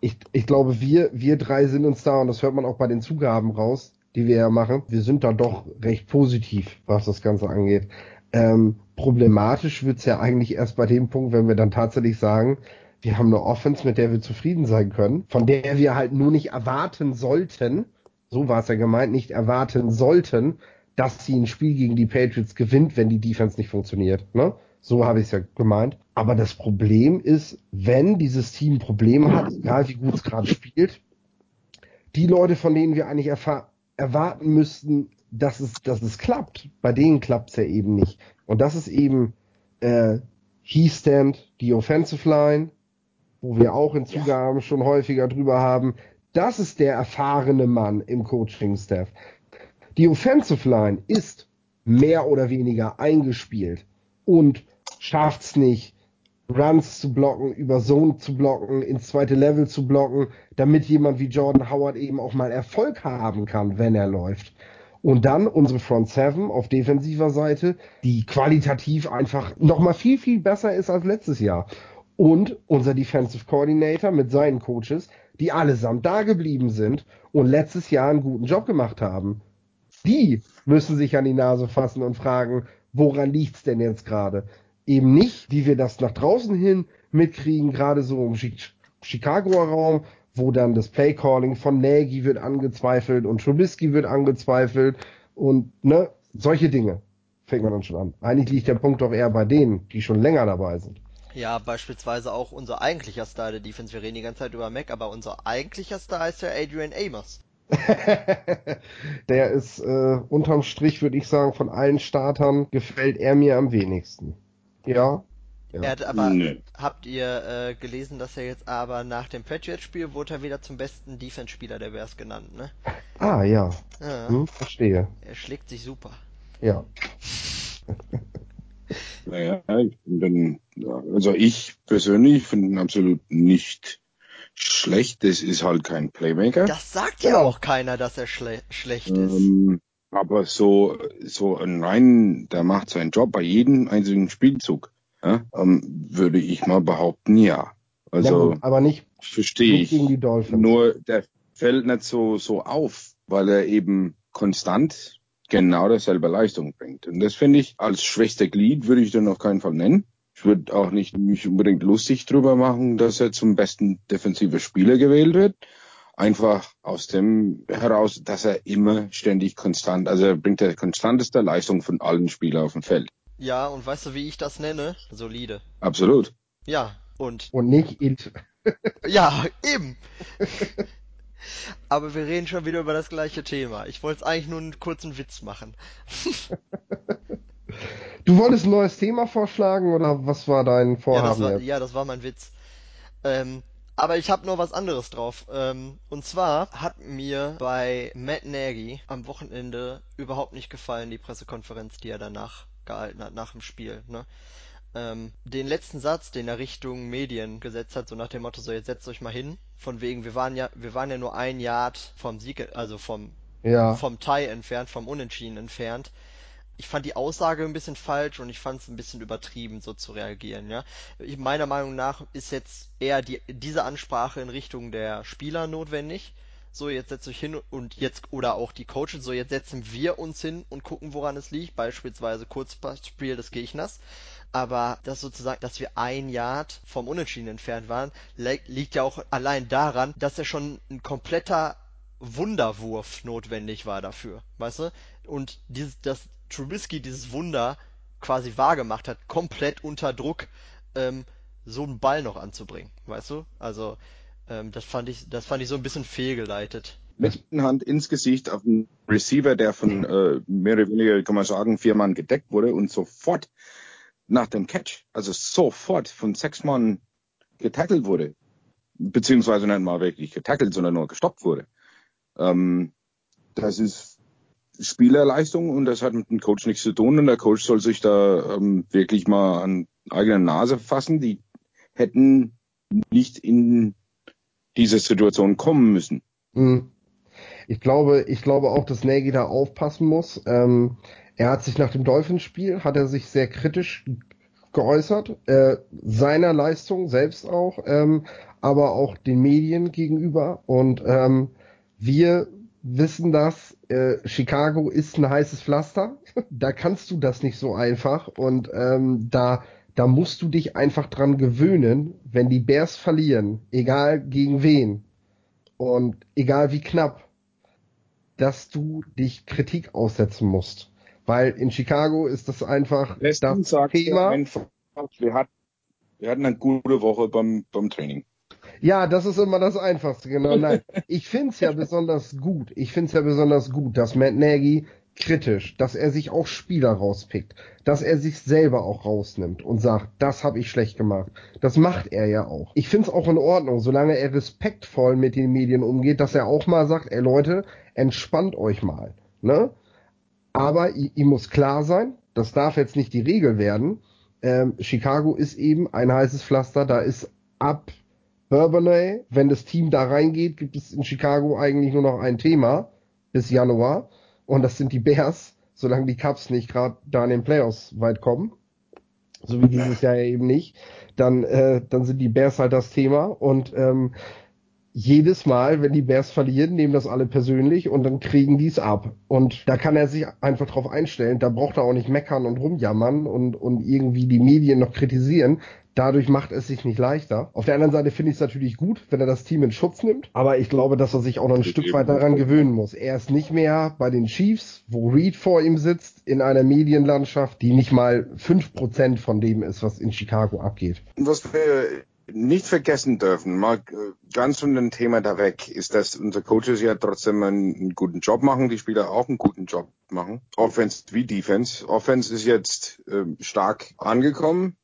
ich, ich glaube, wir, wir drei sind uns da, und das hört man auch bei den Zugaben raus, die wir ja machen, wir sind da doch recht positiv, was das Ganze angeht. Ähm, problematisch wird's ja eigentlich erst bei dem Punkt, wenn wir dann tatsächlich sagen, wir haben eine Offense, mit der wir zufrieden sein können, von der wir halt nur nicht erwarten sollten, so war es ja gemeint, nicht erwarten sollten, dass sie ein Spiel gegen die Patriots gewinnt, wenn die Defense nicht funktioniert. Ne? So habe ich es ja gemeint. Aber das Problem ist, wenn dieses Team Probleme hat, egal wie gut es gerade spielt, die Leute, von denen wir eigentlich erwarten müssten, dass es, dass es klappt, bei denen klappt es ja eben nicht. Und das ist eben äh, He Stand, die Offensive Line, wo wir auch in Zugaben schon häufiger drüber haben. Das ist der erfahrene Mann im Coaching-Staff. Die Offensive Line ist mehr oder weniger eingespielt und schafft's nicht, Runs zu blocken, über Zone zu blocken, ins zweite Level zu blocken, damit jemand wie Jordan Howard eben auch mal Erfolg haben kann, wenn er läuft. Und dann unsere Front Seven auf defensiver Seite, die qualitativ einfach nochmal viel, viel besser ist als letztes Jahr. Und unser Defensive Coordinator mit seinen Coaches, die allesamt da geblieben sind und letztes Jahr einen guten Job gemacht haben. Die müssen sich an die Nase fassen und fragen, woran liegt's denn jetzt gerade? Eben nicht, wie wir das nach draußen hin mitkriegen, gerade so im Chi- Chicagoer Raum, wo dann das Playcalling von Nagy wird angezweifelt und Trubisky wird angezweifelt und ne, solche Dinge fängt man dann schon an. Eigentlich liegt der Punkt doch eher bei denen, die schon länger dabei sind. Ja, beispielsweise auch unser eigentlicher Star der Defense. Wir reden die ganze Zeit über Mac, aber unser eigentlicher Star ist ja Adrian Amos. der ist äh, unterm Strich, würde ich sagen, von allen Startern gefällt er mir am wenigsten. Ja. Ja. Er hat aber, Nee. habt ihr äh, gelesen, dass er jetzt aber nach dem Patriots-Spiel wurde er wieder zum besten Defense-Spieler der Bears genannt, ne? Ah, ja. Ja, Hm, verstehe. Er schlägt sich super. Ja. Naja, ich ja, also ich persönlich finde ihn absolut nicht schlecht. Das ist halt kein Playmaker. Das sagt ja auch keiner, dass er schle schlecht ist. Ähm, aber so, so ein rein, der macht seinen Job bei jedem einzelnen Spielzug, ja, ähm, würde ich mal behaupten, ja. ja Also gut, aber nicht, verstehe ich. gegen die Dolphins. Nur der fällt nicht so, so auf, weil er eben konstant genau dasselbe Leistung bringt. Und das finde ich als schwächster Glied würde ich den auf keinen Fall nennen. Ich würde auch nicht mich unbedingt lustig drüber machen, dass er zum besten defensiven Spieler gewählt wird. Einfach aus dem heraus, dass er immer ständig konstant, also er bringt der konstanteste Leistung von allen Spielern auf dem Feld. Ja, und weißt du, wie ich das nenne? Solide. Absolut. Ja, und Und nicht int. ja, eben. Aber wir reden schon wieder über das gleiche Thema. Ich wollte eigentlich nur einen kurzen Witz machen. Du wolltest ein neues Thema vorschlagen oder was war dein Ja, das Vorhaben war, ja, das war mein Witz. Ähm, aber ich habe noch was anderes drauf. Ähm, und zwar hat mir bei Matt Nagy am Wochenende überhaupt nicht gefallen, die Pressekonferenz, die er danach gehalten hat, nach dem Spiel. Ne? Ähm, den letzten Satz, den er Richtung Medien gesetzt hat, so nach dem Motto, so jetzt setzt euch mal hin. Von wegen, wir waren ja, wir waren ja nur ein Yard vom Sieg, also vom, Ja. vom Tie entfernt, vom Unentschieden entfernt. Ich fand die Aussage ein bisschen falsch und ich fand es ein bisschen übertrieben, so zu reagieren, ja. Ich, meiner Meinung nach ist jetzt eher die, diese Ansprache in Richtung der Spieler notwendig. So, jetzt setzt euch hin und jetzt, oder auch die Coaches, so jetzt setzen wir uns hin und gucken, woran es liegt, beispielsweise Kurzpassspiel des Gegners. Aber das sozusagen, dass wir ein Yard vom Unentschieden entfernt waren, li- liegt ja auch allein daran, dass er schon ein kompletter Wunderwurf notwendig war dafür, weißt du? Und dieses, dass Trubisky dieses Wunder quasi wahrgemacht hat, komplett unter Druck, ähm, so einen Ball noch anzubringen, weißt du? Also, ähm, das fand ich, das fand ich so ein bisschen fehlgeleitet. Mit Hand ins Gesicht auf einen Receiver, der von äh, mehr oder weniger, kann man sagen, vier Mann gedeckt wurde und sofort nach dem Catch, also sofort von sechs Mann getackelt wurde, beziehungsweise nicht mal wirklich getackelt, sondern nur gestoppt wurde. Ähm, das ist Spielerleistung und das hat mit dem Coach nichts zu tun und der Coach soll sich da ähm, wirklich mal an eigene Nase fassen. Die hätten nicht in diese Situation kommen müssen. Mhm. Ich glaube, ich glaube auch, dass Nagy da aufpassen muss. Ähm, er hat sich nach dem Dolphins-Spiel, hat er sich sehr kritisch geäußert, äh, seiner Leistung selbst auch, ähm, aber auch den Medien gegenüber. Und ähm, wir wissen das, äh, Chicago ist ein heißes Pflaster. da kannst du das nicht so einfach. Und ähm, da, da musst du dich einfach dran gewöhnen, wenn die Bears verlieren, egal gegen wen und egal wie knapp, dass du dich Kritik aussetzen musst. Weil in Chicago ist das einfach Letztens das Thema. Einfach, wir, hatten, wir hatten eine gute Woche beim, beim Training. Ja, das ist immer das Einfachste, genau. Nein, ich find's ja besonders gut. Ich find's ja besonders gut, dass Matt Nagy kritisch, dass er sich auch Spieler rauspickt, dass er sich selber auch rausnimmt und sagt, das habe ich schlecht gemacht. Das macht er ja auch. Ich find's auch in Ordnung, solange er respektvoll mit den Medien umgeht, dass er auch mal sagt, ey Leute, entspannt euch mal. Ne? Aber ihm muss klar sein, das darf jetzt nicht die Regel werden. Ähm, Chicago ist eben ein heißes Pflaster, da ist ab Bourbonnais, wenn das Team da reingeht, gibt es in Chicago eigentlich nur noch ein Thema bis Januar und das sind die Bears, solange die Cubs nicht gerade da in den Playoffs weit kommen, so wie dieses Jahr eben nicht, dann, äh, dann sind die Bears halt das Thema und ähm, jedes Mal, wenn die Bears verlieren, nehmen das alle persönlich und dann kriegen die es ab. Und da kann er sich einfach drauf einstellen. Da braucht er auch nicht meckern und rumjammern und, und irgendwie die Medien noch kritisieren. Dadurch macht es sich nicht leichter. Auf der anderen Seite finde ich es natürlich gut, wenn er das Team in Schutz nimmt. Aber ich glaube, dass er sich auch noch ein ich Stück weit daran gewöhnen muss. Er ist nicht mehr bei den Chiefs, wo Reed vor ihm sitzt, in einer Medienlandschaft, die nicht mal fünf Prozent von dem ist, was in Chicago abgeht. Was wir nicht vergessen dürfen, mal ganz von dem Thema da weg, ist, dass unsere Coaches ja trotzdem einen, einen, guten Job machen, die Spieler auch einen guten Job machen. Offense wie Defense. Offense ist jetzt äh, stark angekommen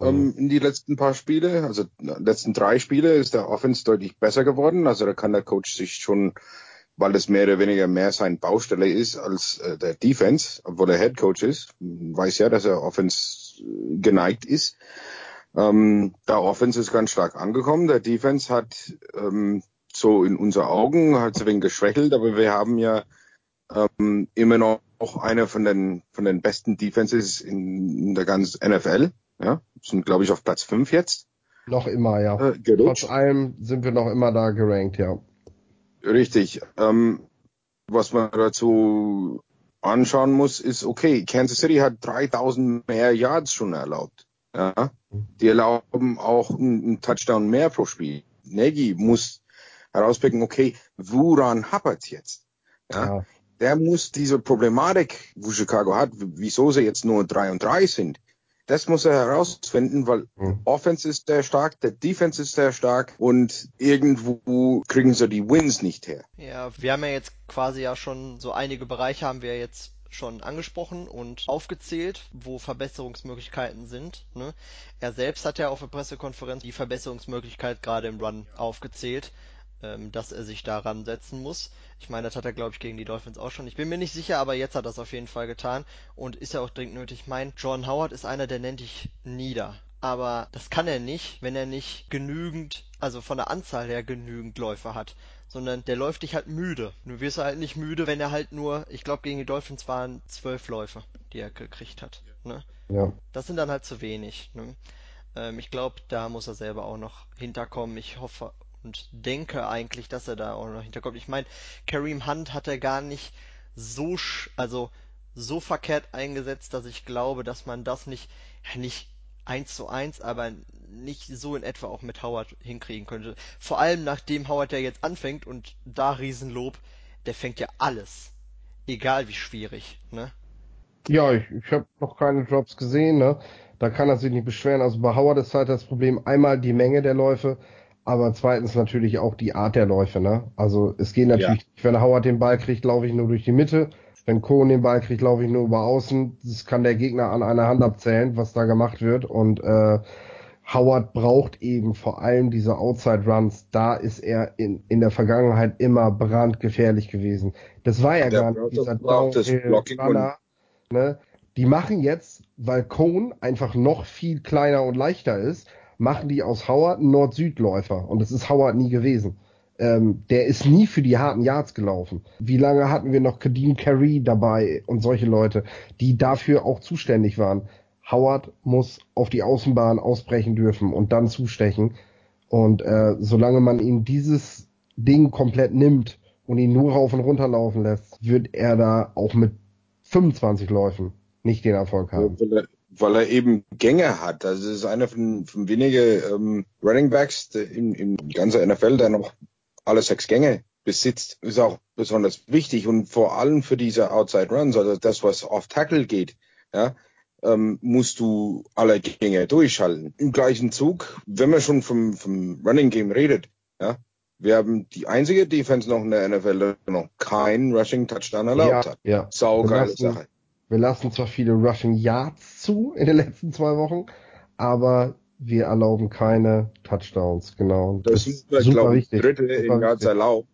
ähm, mhm. in die letzten paar Spiele. Also letzten drei Spiele ist der Offense deutlich besser geworden. Also da kann der Coach sich schon, weil es mehr oder weniger mehr sein Baustelle ist als äh, der Defense, obwohl er Head Coach ist, weiß ja, dass er Offense äh, geneigt ist. Ähm, der Offense ist ganz stark angekommen. Der Defense hat ähm, so in unser Augen hat es ein wenig geschwächelt, aber wir haben ja ähm, immer noch eine von den von den besten Defenses in, in der ganzen NFL. Ja, sind glaube ich auf Platz 5 jetzt. Noch immer, ja. Äh, Trotz allem sind wir noch immer da gerankt, ja. Richtig. Ähm, was man dazu anschauen muss, ist, okay, Kansas City hat 3000 mehr Yards schon erlaubt. Ja, die erlauben auch einen Touchdown mehr pro Spiel. Nagy muss herauspicken, okay, woran hapert jetzt? Ja, ja. Der muss diese Problematik, wo Chicago hat, wieso sie jetzt nur 3 und 3 sind, das muss er herausfinden, weil mhm. Offense ist sehr stark, der Defense ist sehr stark und irgendwo kriegen sie die Wins nicht her. Ja, wir haben ja jetzt quasi ja schon so einige Bereiche haben wir jetzt schon angesprochen und aufgezählt, wo Verbesserungsmöglichkeiten sind. Ne? Er selbst hat ja auf der Pressekonferenz die Verbesserungsmöglichkeit gerade im Run aufgezählt, ähm, dass er sich daran setzen muss. Ich meine, das hat er, glaube ich, gegen die Dolphins auch schon. Ich bin mir nicht sicher, aber jetzt hat er es auf jeden Fall getan und ist ja auch dringend nötig. Mein John Howard ist einer, der nennt dich nieder. Aber das kann er nicht, wenn er nicht genügend, also von der Anzahl her genügend Läufe hat sondern der läuft dich halt müde. Du wirst halt nicht müde, wenn er halt nur, ich glaube gegen die Dolphins waren zwölf Läufe, die er gekriegt hat. Ne? Ja. Das sind dann halt zu wenig. Ne? Ähm, ich glaube, da muss er selber auch noch hinterkommen. Ich hoffe und denke eigentlich, dass er da auch noch hinterkommt. Ich meine, Kareem Hunt hat er gar nicht so, also so verkehrt eingesetzt, dass ich glaube, dass man das nicht, nicht eins zu eins, aber nicht so in etwa auch mit Howard hinkriegen könnte. Vor allem nachdem Howard ja jetzt anfängt und da Riesenlob, der fängt ja alles. Egal wie schwierig, ne? Ja, ich, ich habe noch keine Drops gesehen, ne? Da kann er sich nicht beschweren. Also bei Howard ist halt das Problem einmal die Menge der Läufe, aber zweitens natürlich auch die Art der Läufe, ne? Also es geht natürlich, ja. wenn Howard den Ball kriegt, laufe ich nur durch die Mitte. Wenn Kohn den Ball kriegt, laufe ich nur über außen. Das kann der Gegner an einer Hand abzählen, was da gemacht wird. Und äh, Howard braucht eben vor allem diese Outside Runs. Da ist er in, in der Vergangenheit immer brandgefährlich gewesen. Das war ja gar nicht dieser Downhill-Runner. Ne? Die machen jetzt, weil Cone einfach noch viel kleiner und leichter ist, machen die aus Howard einen Nord-Süd-Läufer. Und das ist Howard nie gewesen. Ähm, der ist nie für die harten Yards gelaufen. Wie lange hatten wir noch Kadeem Carey dabei und solche Leute, die dafür auch zuständig waren? Howard muss auf die Außenbahn ausbrechen dürfen und dann zustechen. Und äh, solange man ihm dieses Ding komplett nimmt und ihn nur rauf und runter laufen lässt, wird er da auch mit 25 Läufen nicht den Erfolg haben. Weil er eben Gänge hat. Also es ist einer von, von wenigen ähm, Running Backs in, in ganzer NFL, der noch alle sechs Gänge besitzt, ist auch besonders wichtig und vor allem für diese Outside Runs, also das, was auf Tackle geht, ja, ähm, musst du alle Gänge durchschalten. Im gleichen Zug, wenn man schon vom, vom Running Game redet, ja, wir haben die einzige Defense noch in der NFL, die noch keinen Rushing Touchdown erlaubt ja, hat. Ja. Saugeile Sache. Wir lassen zwar viele Rushing Yards zu in den letzten zwei Wochen, aber wir erlauben keine Touchdowns, genau. Das, das ist super, super wichtig. Dritte super in Yards erlaubt.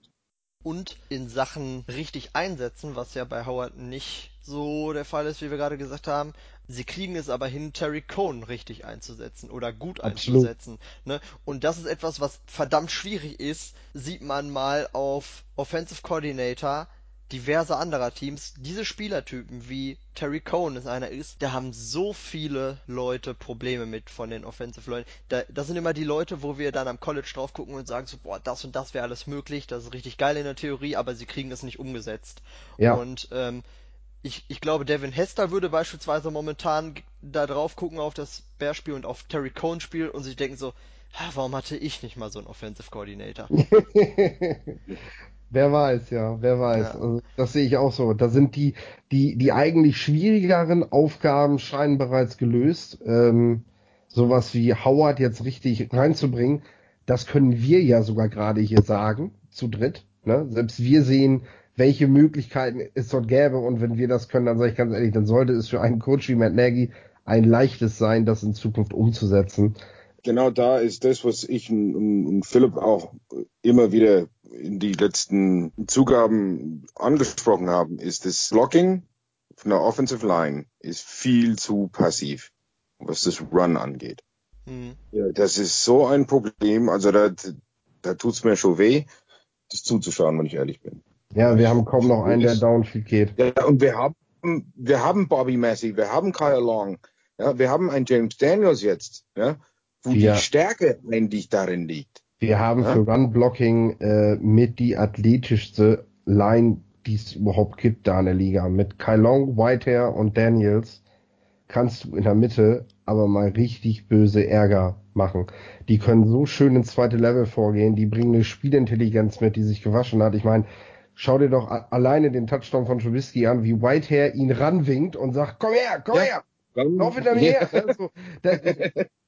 Und in Sachen richtig einsetzen, was ja bei Howard nicht so der Fall ist, wie wir gerade gesagt haben. Sie kriegen es aber hin, Terry Cohn richtig einzusetzen oder gut Absolut. einzusetzen. Ne? Und das ist etwas, was verdammt schwierig ist, sieht man mal auf Offensive Coordinator diverse anderer Teams, diese Spielertypen wie Terry Cohen ist einer ist, da haben so viele Leute Probleme mit von den Offensive Leuten. Da, das sind immer die Leute, wo wir dann am College drauf gucken und sagen so, boah, das und das wäre alles möglich, das ist richtig geil in der Theorie, aber sie kriegen es nicht umgesetzt. Ja. Und ähm, ich, ich glaube, Devin Hester würde beispielsweise momentan da drauf gucken auf das Bearspiel und auf Terry Cohen Spiel und sich denken so, warum hatte ich nicht mal so einen Offensive Coordinator? Wer weiß, ja, wer weiß. Ja. Also, das sehe ich auch so. Da sind die, die, die eigentlich schwierigeren Aufgaben scheinen bereits gelöst. Ähm, sowas wie Howard jetzt richtig reinzubringen, das können wir ja sogar gerade hier sagen, zu dritt. Ne? Selbst wir sehen, welche Möglichkeiten es dort gäbe und wenn wir das können, dann sage ich ganz ehrlich, dann sollte es für einen Coach wie Matt Nagy ein leichtes sein, das in Zukunft umzusetzen. Genau da ist das, was ich und, und Philipp auch immer wieder in die letzten Zugaben angesprochen haben, ist das Blocking von der Offensive Line ist viel zu passiv, was das Run angeht. Mhm. Ja, das ist so ein Problem, also da, da tut's mir schon weh, das zuzuschauen, wenn ich ehrlich bin. Ja, wir haben kaum noch einen, der Downfield geht. Ja, und wir haben, wir haben Bobby Massey, wir haben Kyle Long, ja, wir haben einen James Daniels jetzt, ja, wo ja. die Stärke eigentlich darin liegt. Wir haben ja? für Run-Blocking äh, mit die athletischste Line, die es überhaupt gibt da in der Liga. Mit Kylong, Whitehair und Daniels kannst du in der Mitte aber mal richtig böse Ärger machen. Die können so schön ins zweite Level vorgehen, die bringen eine Spielintelligenz mit, die sich gewaschen hat. Ich meine, schau dir doch alleine den Touchdown von Trubisky an, wie Whitehair ihn ranwinkt und sagt, komm her, komm ja. her, lauf hinter mir her. Also, da,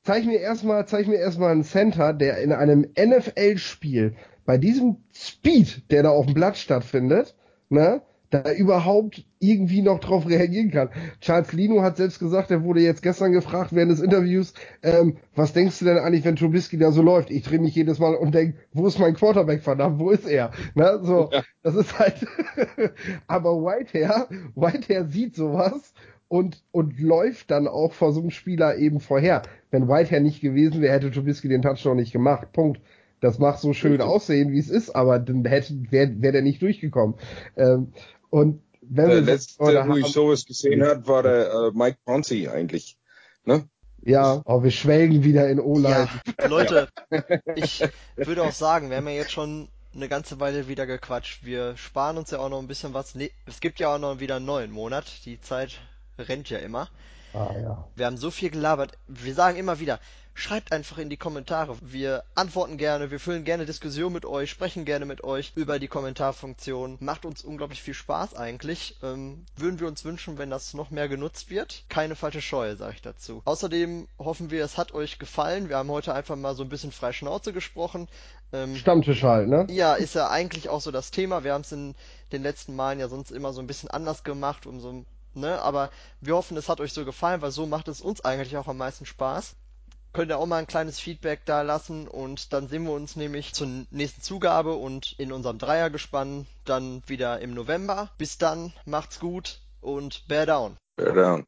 zeig mir erstmal, zeig mir erstmal einen Center, der in einem NFL-Spiel bei diesem Speed, der da auf dem Blatt stattfindet, ne, da überhaupt irgendwie noch drauf reagieren kann. Charles Lino hat selbst gesagt, er wurde jetzt gestern gefragt während des Interviews, ähm, was denkst du denn eigentlich, wenn Trubisky da so läuft? Ich drehe mich jedes Mal und denk, wo ist mein Quarterback, verdammt, wo ist er? Ne, so, ja. das ist halt, aber Whitehair, Whitehair sieht sowas und, und läuft dann auch vor so einem Spieler eben vorher. Wenn Whitehair nicht gewesen wäre, hätte Trubisky den Touchdown nicht gemacht. Punkt. Das macht so schön aussehen, wie es ist, aber dann hätte, wäre wär der nicht durchgekommen. Ähm, und wenn der wir letzte, wo haben, ich sowas gesehen hat, war der äh, Mike Ponzi eigentlich. Ne? Ja, aber wir schwelgen wieder in O-Line. Ja, Leute, ich würde auch sagen, wir haben ja jetzt schon eine ganze Weile wieder gequatscht. Wir sparen uns ja auch noch ein bisschen was. Nee, es gibt ja auch noch wieder einen neuen Monat. Die Zeit rennt ja immer. Ah, ja. Wir haben so viel gelabert. Wir sagen immer wieder, schreibt einfach in die Kommentare. Wir antworten gerne, wir füllen gerne Diskussionen mit euch, sprechen gerne mit euch über die Kommentarfunktion. Macht uns unglaublich viel Spaß eigentlich. Ähm, würden wir uns wünschen, wenn das noch mehr genutzt wird. Keine falsche Scheue, sage ich dazu. Außerdem hoffen wir, es hat euch gefallen. Wir haben heute einfach mal so ein bisschen frei Schnauze gesprochen. Ähm, Stammtisch halt, ne? Ja, ist ja eigentlich auch so das Thema. Wir haben es in den letzten Malen ja sonst immer so ein bisschen anders gemacht, um so Ne, aber wir hoffen, es hat euch so gefallen, weil so macht es uns eigentlich auch am meisten Spaß könnt ihr auch mal ein kleines Feedback da lassen und dann sehen wir uns nämlich zur nächsten Zugabe und in unserem Dreiergespann dann wieder im November. Bis dann, macht's gut und bear down. Bear down.